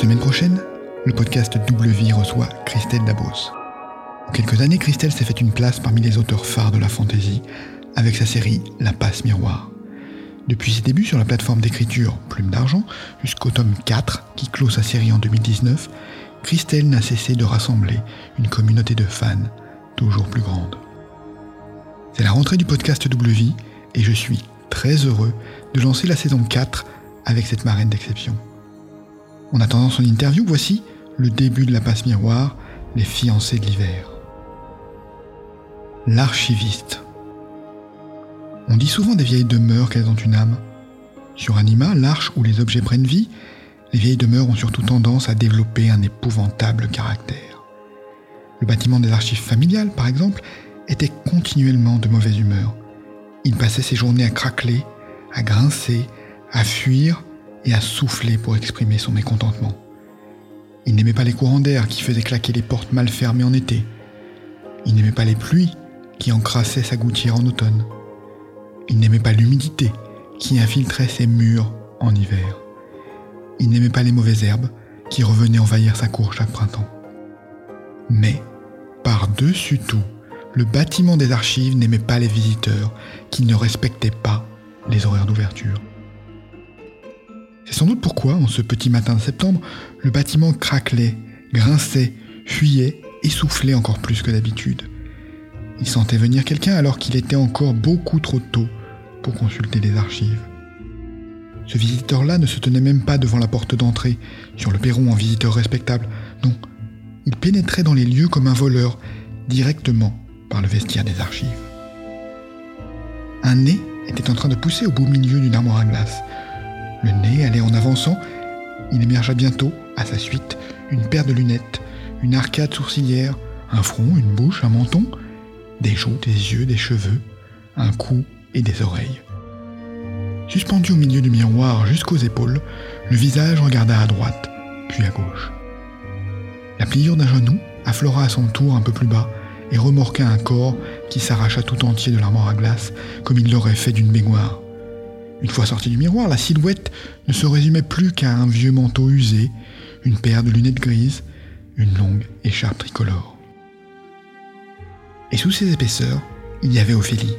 semaine prochaine, le podcast Double Vie reçoit Christelle Dabos. En quelques années, Christelle s'est fait une place parmi les auteurs phares de la fantasy avec sa série La Passe Miroir. Depuis ses débuts sur la plateforme d'écriture Plume d'Argent jusqu'au tome 4 qui clôt sa série en 2019, Christelle n'a cessé de rassembler une communauté de fans toujours plus grande. C'est la rentrée du podcast Double Vie et je suis très heureux de lancer la saison 4 avec cette marraine d'exception. En attendant son interview, voici le début de la passe miroir, les fiancés de l'hiver. L'archiviste. On dit souvent des vieilles demeures qu'elles ont une âme. Sur Anima, l'arche où les objets prennent vie, les vieilles demeures ont surtout tendance à développer un épouvantable caractère. Le bâtiment des archives familiales, par exemple, était continuellement de mauvaise humeur. Il passait ses journées à craquer, à grincer, à fuir et à souffler pour exprimer son mécontentement. Il n'aimait pas les courants d'air qui faisaient claquer les portes mal fermées en été. Il n'aimait pas les pluies qui encrassaient sa gouttière en automne. Il n'aimait pas l'humidité qui infiltrait ses murs en hiver. Il n'aimait pas les mauvaises herbes qui revenaient envahir sa cour chaque printemps. Mais, par-dessus tout, le bâtiment des archives n'aimait pas les visiteurs qui ne respectaient pas les horaires d'ouverture. C'est sans doute pourquoi, en ce petit matin de septembre, le bâtiment craquelait, grinçait, fuyait, essoufflait encore plus que d'habitude. Il sentait venir quelqu'un alors qu'il était encore beaucoup trop tôt pour consulter les archives. Ce visiteur-là ne se tenait même pas devant la porte d'entrée, sur le perron en visiteur respectable. Non, il pénétrait dans les lieux comme un voleur, directement par le vestiaire des archives. Un nez était en train de pousser au beau milieu d'une armoire à glace. Le nez allait en avançant. Il émergea bientôt, à sa suite, une paire de lunettes, une arcade sourcilière, un front, une bouche, un menton, des joues, des yeux, des cheveux, un cou et des oreilles. Suspendu au milieu du miroir jusqu'aux épaules, le visage regarda à droite, puis à gauche. La pliure d'un genou affleura à son tour un peu plus bas et remorqua un corps qui s'arracha tout entier de l'armoire à glace comme il l'aurait fait d'une baignoire. Une fois sorti du miroir, la silhouette ne se résumait plus qu'à un vieux manteau usé, une paire de lunettes grises, une longue écharpe tricolore. Et sous ces épaisseurs, il y avait Ophélie.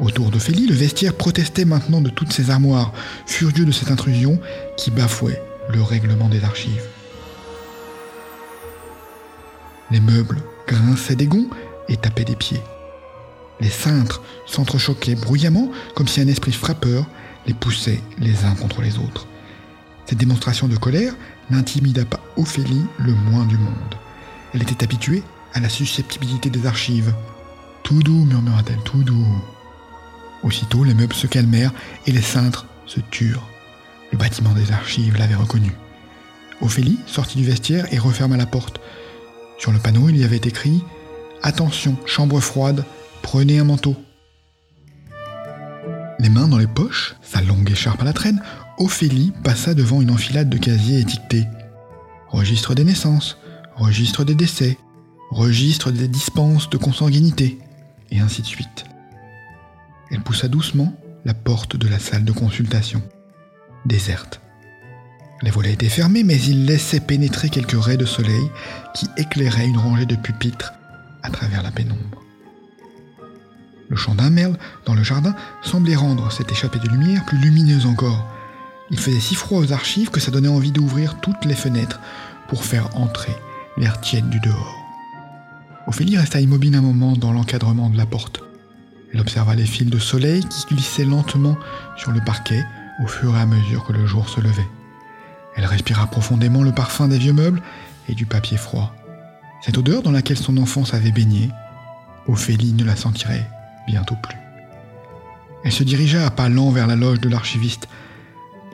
Autour d'Ophélie, le vestiaire protestait maintenant de toutes ses armoires, furieux de cette intrusion qui bafouait le règlement des archives. Les meubles grinçaient des gonds et tapaient des pieds. Les cintres s'entrechoquaient bruyamment comme si un esprit frappeur les poussait les uns contre les autres. Cette démonstration de colère n'intimida pas Ophélie le moins du monde. Elle était habituée à la susceptibilité des archives. Tout doux, murmura-t-elle, tout doux. Aussitôt, les meubles se calmèrent et les cintres se turent. Le bâtiment des archives l'avait reconnu. Ophélie sortit du vestiaire et referma la porte. Sur le panneau, il y avait écrit Attention, chambre froide, Prenez un manteau. Les mains dans les poches, sa longue écharpe à la traîne, Ophélie passa devant une enfilade de casiers étiquetés. Registre des naissances, registre des décès, registre des dispenses de consanguinité, et ainsi de suite. Elle poussa doucement la porte de la salle de consultation, déserte. Les volets étaient fermés, mais il laissait pénétrer quelques raies de soleil qui éclairaient une rangée de pupitres à travers la pénombre. Le chant d'un merle dans le jardin semblait rendre cette échappée de lumière plus lumineuse encore. Il faisait si froid aux archives que ça donnait envie d'ouvrir toutes les fenêtres pour faire entrer l'air tiède du dehors. Ophélie resta immobile un moment dans l'encadrement de la porte. Elle observa les fils de soleil qui glissaient lentement sur le parquet au fur et à mesure que le jour se levait. Elle respira profondément le parfum des vieux meubles et du papier froid. Cette odeur dans laquelle son enfance avait baigné, Ophélie ne la sentirait bientôt plus. Elle se dirigea à pas lents vers la loge de l'archiviste.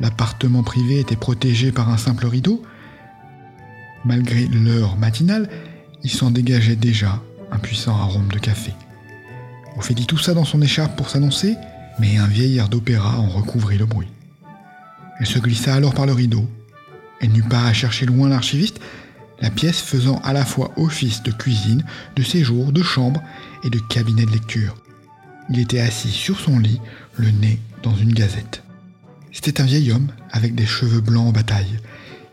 L'appartement privé était protégé par un simple rideau. Malgré l'heure matinale, il s'en dégageait déjà un puissant arôme de café. Ophélie ça dans son écharpe pour s'annoncer, mais un vieil air d'opéra en recouvrit le bruit. Elle se glissa alors par le rideau. Elle n'eut pas à chercher loin l'archiviste, la pièce faisant à la fois office de cuisine, de séjour, de chambre et de cabinet de lecture. Il était assis sur son lit, le nez dans une gazette. C'était un vieil homme avec des cheveux blancs en bataille.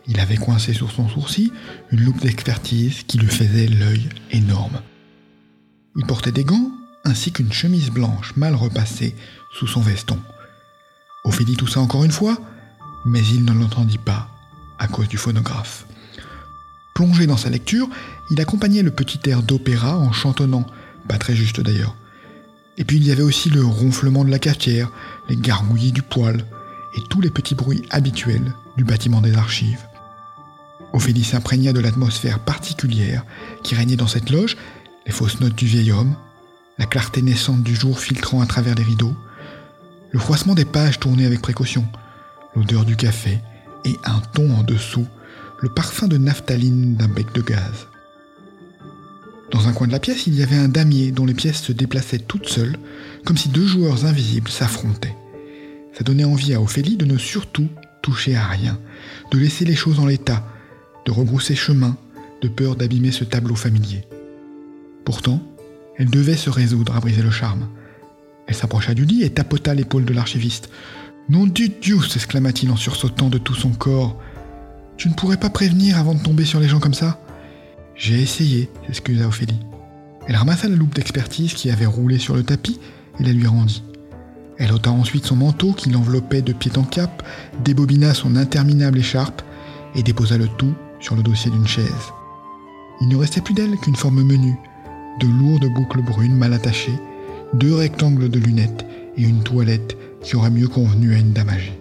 Il avait coincé sur son sourcil une loupe d'expertise qui lui faisait l'œil énorme. Il portait des gants ainsi qu'une chemise blanche mal repassée sous son veston. Ophélie toussa encore une fois, mais il ne l'entendit pas à cause du phonographe. Plongé dans sa lecture, il accompagnait le petit air d'opéra en chantonnant, pas très juste d'ailleurs. Et puis il y avait aussi le ronflement de la cafetière, les gargouillis du poêle et tous les petits bruits habituels du bâtiment des archives. Ophélie s'imprégna de l'atmosphère particulière qui régnait dans cette loge, les fausses notes du vieil homme, la clarté naissante du jour filtrant à travers les rideaux, le froissement des pages tournées avec précaution, l'odeur du café et un ton en dessous, le parfum de naphtaline d'un bec de gaz. Dans un coin de la pièce, il y avait un damier dont les pièces se déplaçaient toutes seules, comme si deux joueurs invisibles s'affrontaient. Ça donnait envie à Ophélie de ne surtout toucher à rien, de laisser les choses en l'état, de rebrousser chemin, de peur d'abîmer ce tableau familier. Pourtant, elle devait se résoudre à briser le charme. Elle s'approcha du lit et tapota l'épaule de l'archiviste. Non du Dieu s'exclama-t-il en sursautant de tout son corps. Tu ne pourrais pas prévenir avant de tomber sur les gens comme ça? J'ai essayé, s'excusa Ophélie. Elle ramassa la loupe d'expertise qui avait roulé sur le tapis et la lui rendit. Elle ôta ensuite son manteau qui l'enveloppait de pied en cap, débobina son interminable écharpe et déposa le tout sur le dossier d'une chaise. Il ne restait plus d'elle qu'une forme menue, de lourdes boucles brunes mal attachées, deux rectangles de lunettes et une toilette qui aurait mieux convenu à une dame âgée.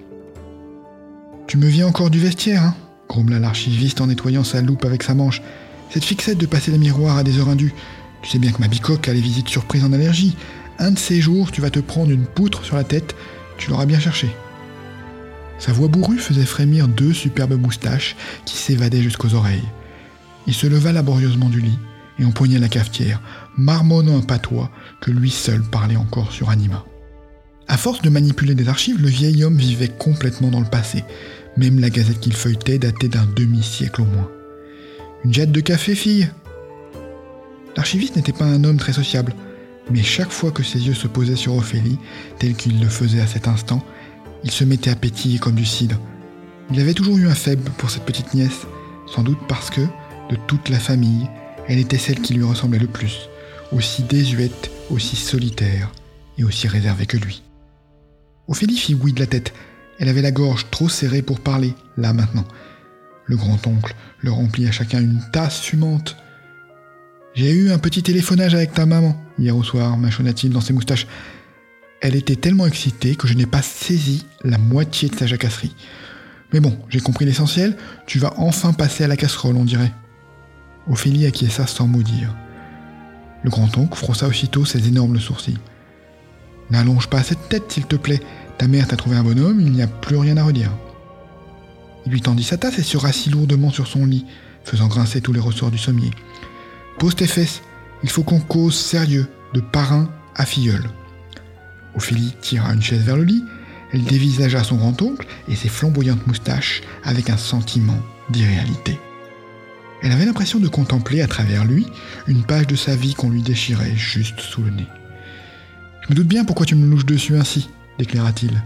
Tu me viens encore du vestiaire, hein? grommela l'archiviste en nettoyant sa loupe avec sa manche. Cette fixette de passer le miroir à des heures indues. Tu sais bien que ma bicoque a les visites surprises en allergie. Un de ces jours, tu vas te prendre une poutre sur la tête, tu l'auras bien cherché. Sa voix bourrue faisait frémir deux superbes moustaches qui s'évadaient jusqu'aux oreilles. Il se leva laborieusement du lit, et empoigna la cafetière, marmonnant un patois que lui seul parlait encore sur Anima. À force de manipuler des archives, le vieil homme vivait complètement dans le passé. Même la gazette qu'il feuilletait datait d'un demi-siècle au moins. Une jette de café, fille L'archiviste n'était pas un homme très sociable, mais chaque fois que ses yeux se posaient sur Ophélie, tel qu'il le faisait à cet instant, il se mettait à pétiller comme du cidre. Il avait toujours eu un faible pour cette petite nièce, sans doute parce que, de toute la famille, elle était celle qui lui ressemblait le plus, aussi désuète, aussi solitaire et aussi réservée que lui. Ophélie fit oui de la tête. Elle avait la gorge trop serrée pour parler, là maintenant. Le grand-oncle leur remplit à chacun une tasse fumante. J'ai eu un petit téléphonage avec ta maman hier au soir, mâchonna-t-il dans ses moustaches. Elle était tellement excitée que je n'ai pas saisi la moitié de sa jacasserie. Mais bon, j'ai compris l'essentiel, tu vas enfin passer à la casserole, on dirait. Ophélie acquiesça sans mot dire. Le grand-oncle fronça aussitôt ses énormes sourcils. N'allonge pas cette tête, s'il te plaît. Ta mère t'a trouvé un bonhomme, il n'y a plus rien à redire. Il lui tendit sa tasse et se rassit lourdement sur son lit, faisant grincer tous les ressorts du sommier. Pose tes fesses, il faut qu'on cause sérieux, de parrain à filleul. Ophélie tira une chaise vers le lit, elle dévisagea son grand-oncle et ses flamboyantes moustaches avec un sentiment d'irréalité. Elle avait l'impression de contempler à travers lui une page de sa vie qu'on lui déchirait juste sous le nez. Je me doute bien pourquoi tu me louches dessus ainsi, déclara-t-il.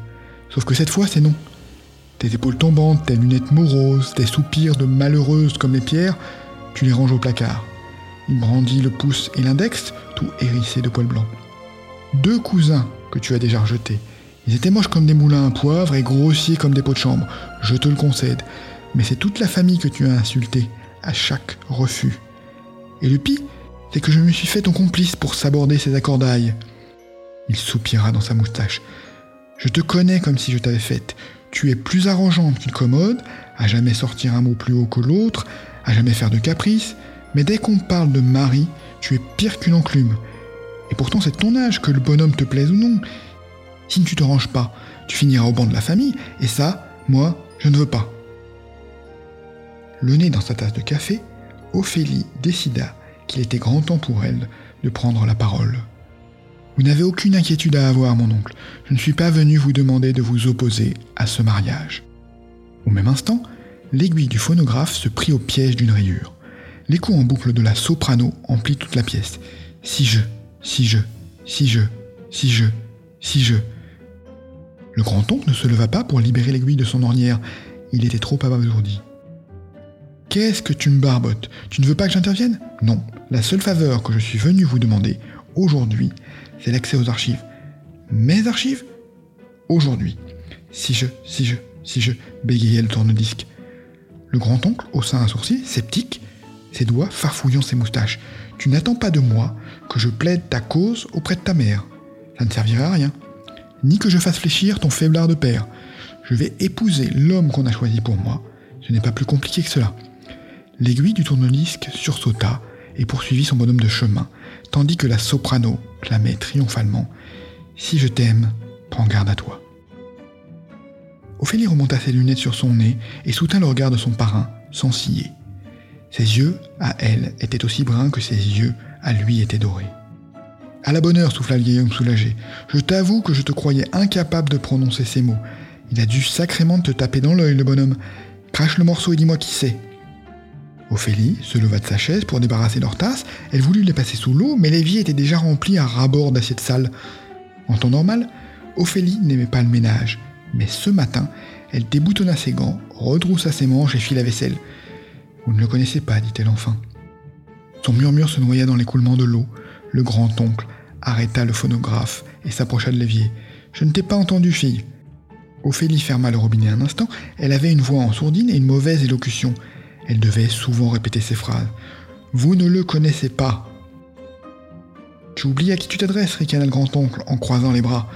Sauf que cette fois, c'est non. Tes épaules tombantes, tes lunettes moroses, tes soupirs de malheureuse comme les pierres, tu les ranges au placard. Il brandit le pouce et l'index, tout hérissé de poils blancs. Deux cousins que tu as déjà rejetés. Ils étaient moches comme des moulins à poivre et grossiers comme des pots de chambre, je te le concède. Mais c'est toute la famille que tu as insultée, à chaque refus. Et le pis, c'est que je me suis fait ton complice pour s'aborder ces accordailles. Il soupira dans sa moustache. Je te connais comme si je t'avais faite. Tu es plus arrangeante qu'une commode, à jamais sortir un mot plus haut que l'autre, à jamais faire de caprices, mais dès qu'on parle de mari, tu es pire qu'une enclume. Et pourtant c'est ton âge, que le bonhomme te plaise ou non. Si tu te ranges pas, tu finiras au banc de la famille, et ça, moi, je ne veux pas. Le nez dans sa tasse de café, Ophélie décida qu'il était grand temps pour elle de prendre la parole. Vous n'avez aucune inquiétude à avoir, mon oncle. Je ne suis pas venu vous demander de vous opposer à ce mariage. Au même instant, l'aiguille du phonographe se prit au piège d'une rayure. L'écho en boucle de la soprano emplit toute la pièce. Si je, si je, si je, si je, si je. Le grand-oncle ne se leva pas pour libérer l'aiguille de son ornière. Il était trop abasourdi. Qu'est-ce que tu me barbotes? Tu ne veux pas que j'intervienne? Non. La seule faveur que je suis venu vous demander aujourd'hui, c'est l'accès aux archives. Mes archives Aujourd'hui. Si je, si je, si je, bégayait le tourne-disque. Le grand-oncle haussa un sourcil, sceptique, ses doigts farfouillant ses moustaches. Tu n'attends pas de moi que je plaide ta cause auprès de ta mère. Ça ne servirait à rien. Ni que je fasse fléchir ton faiblard de père. Je vais épouser l'homme qu'on a choisi pour moi. Ce n'est pas plus compliqué que cela. L'aiguille du tourne-disque sursauta et poursuivit son bonhomme de chemin, tandis que la soprano clamait triomphalement Si je t'aime, prends garde à toi. Ophélie remonta ses lunettes sur son nez et soutint le regard de son parrain, sans scier. Ses yeux, à elle, étaient aussi bruns que ses yeux, à lui, étaient dorés. À la bonne heure, souffla le vieil homme soulagé. Je t'avoue que je te croyais incapable de prononcer ces mots. Il a dû sacrément te taper dans l'œil, le bonhomme. Crache le morceau et dis-moi qui c'est. Ophélie se leva de sa chaise pour débarrasser leur tasse. Elle voulut les passer sous l'eau, mais l'évier était déjà rempli à ras-bord d'assiettes sales. En temps normal, Ophélie n'aimait pas le ménage, mais ce matin, elle déboutonna ses gants, retroussa ses manches et fit la vaisselle. Vous ne le connaissez pas, dit-elle enfin. Son murmure se noya dans l'écoulement de l'eau. Le grand-oncle arrêta le phonographe et s'approcha de l'évier. Je ne t'ai pas entendu, fille. Ophélie ferma le robinet un instant. Elle avait une voix en sourdine et une mauvaise élocution. Elle devait souvent répéter ces phrases. Vous ne le connaissez pas. Tu oublies à qui tu t'adresses, ricana le grand-oncle en croisant les bras.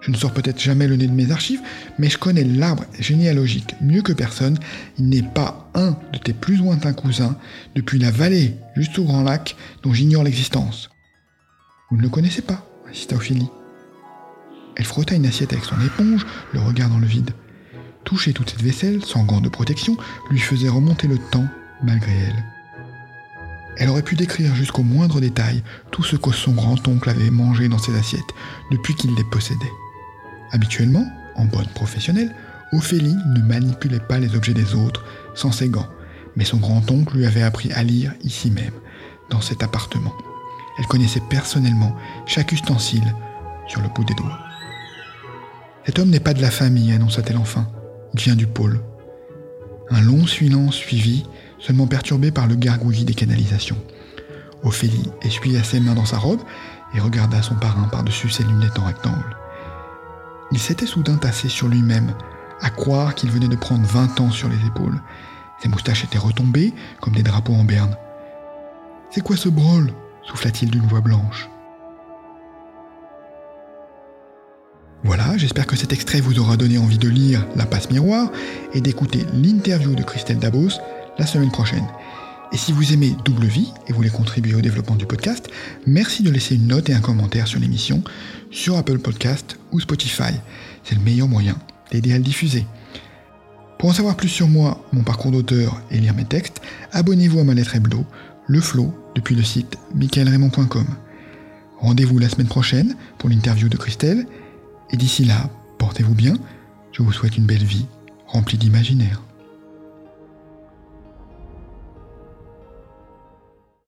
Je ne sors peut-être jamais le nez de mes archives, mais je connais l'arbre généalogique mieux que personne. Il n'est pas un de tes plus lointains cousins, depuis la vallée jusqu'au Grand Lac, dont j'ignore l'existence. Vous ne le connaissez pas, insista Ophélie. Elle frotta une assiette avec son éponge, le regard dans le vide. Toucher toute cette vaisselle, sans gants de protection, lui faisait remonter le temps, malgré elle. Elle aurait pu décrire jusqu'au moindre détail tout ce que son grand-oncle avait mangé dans ses assiettes depuis qu'il les possédait. Habituellement, en bonne professionnelle, Ophélie ne manipulait pas les objets des autres sans ses gants, mais son grand-oncle lui avait appris à lire ici même, dans cet appartement. Elle connaissait personnellement chaque ustensile sur le bout des doigts. Cet homme n'est pas de la famille, annonça-t-elle enfin. Vient du pôle. Un long silence suivit, seulement perturbé par le gargouillis des canalisations. Ophélie essuya ses mains dans sa robe et regarda son parrain par-dessus ses lunettes en rectangle. Il s'était soudain tassé sur lui-même, à croire qu'il venait de prendre vingt ans sur les épaules. Ses moustaches étaient retombées comme des drapeaux en berne. C'est quoi ce brôle? souffla-t-il d'une voix blanche. Voilà, j'espère que cet extrait vous aura donné envie de lire La passe miroir et d'écouter l'interview de Christelle Dabos la semaine prochaine. Et si vous aimez Double Vie et voulez contribuer au développement du podcast, merci de laisser une note et un commentaire sur l'émission sur Apple Podcast ou Spotify. C'est le meilleur moyen d'aider à le diffuser. Pour en savoir plus sur moi, mon parcours d'auteur et lire mes textes, abonnez-vous à ma lettre hebdo, Le Flow, depuis le site michaelraymond.com. Rendez-vous la semaine prochaine pour l'interview de Christelle, et d'ici là, portez-vous bien, je vous souhaite une belle vie remplie d'imaginaire.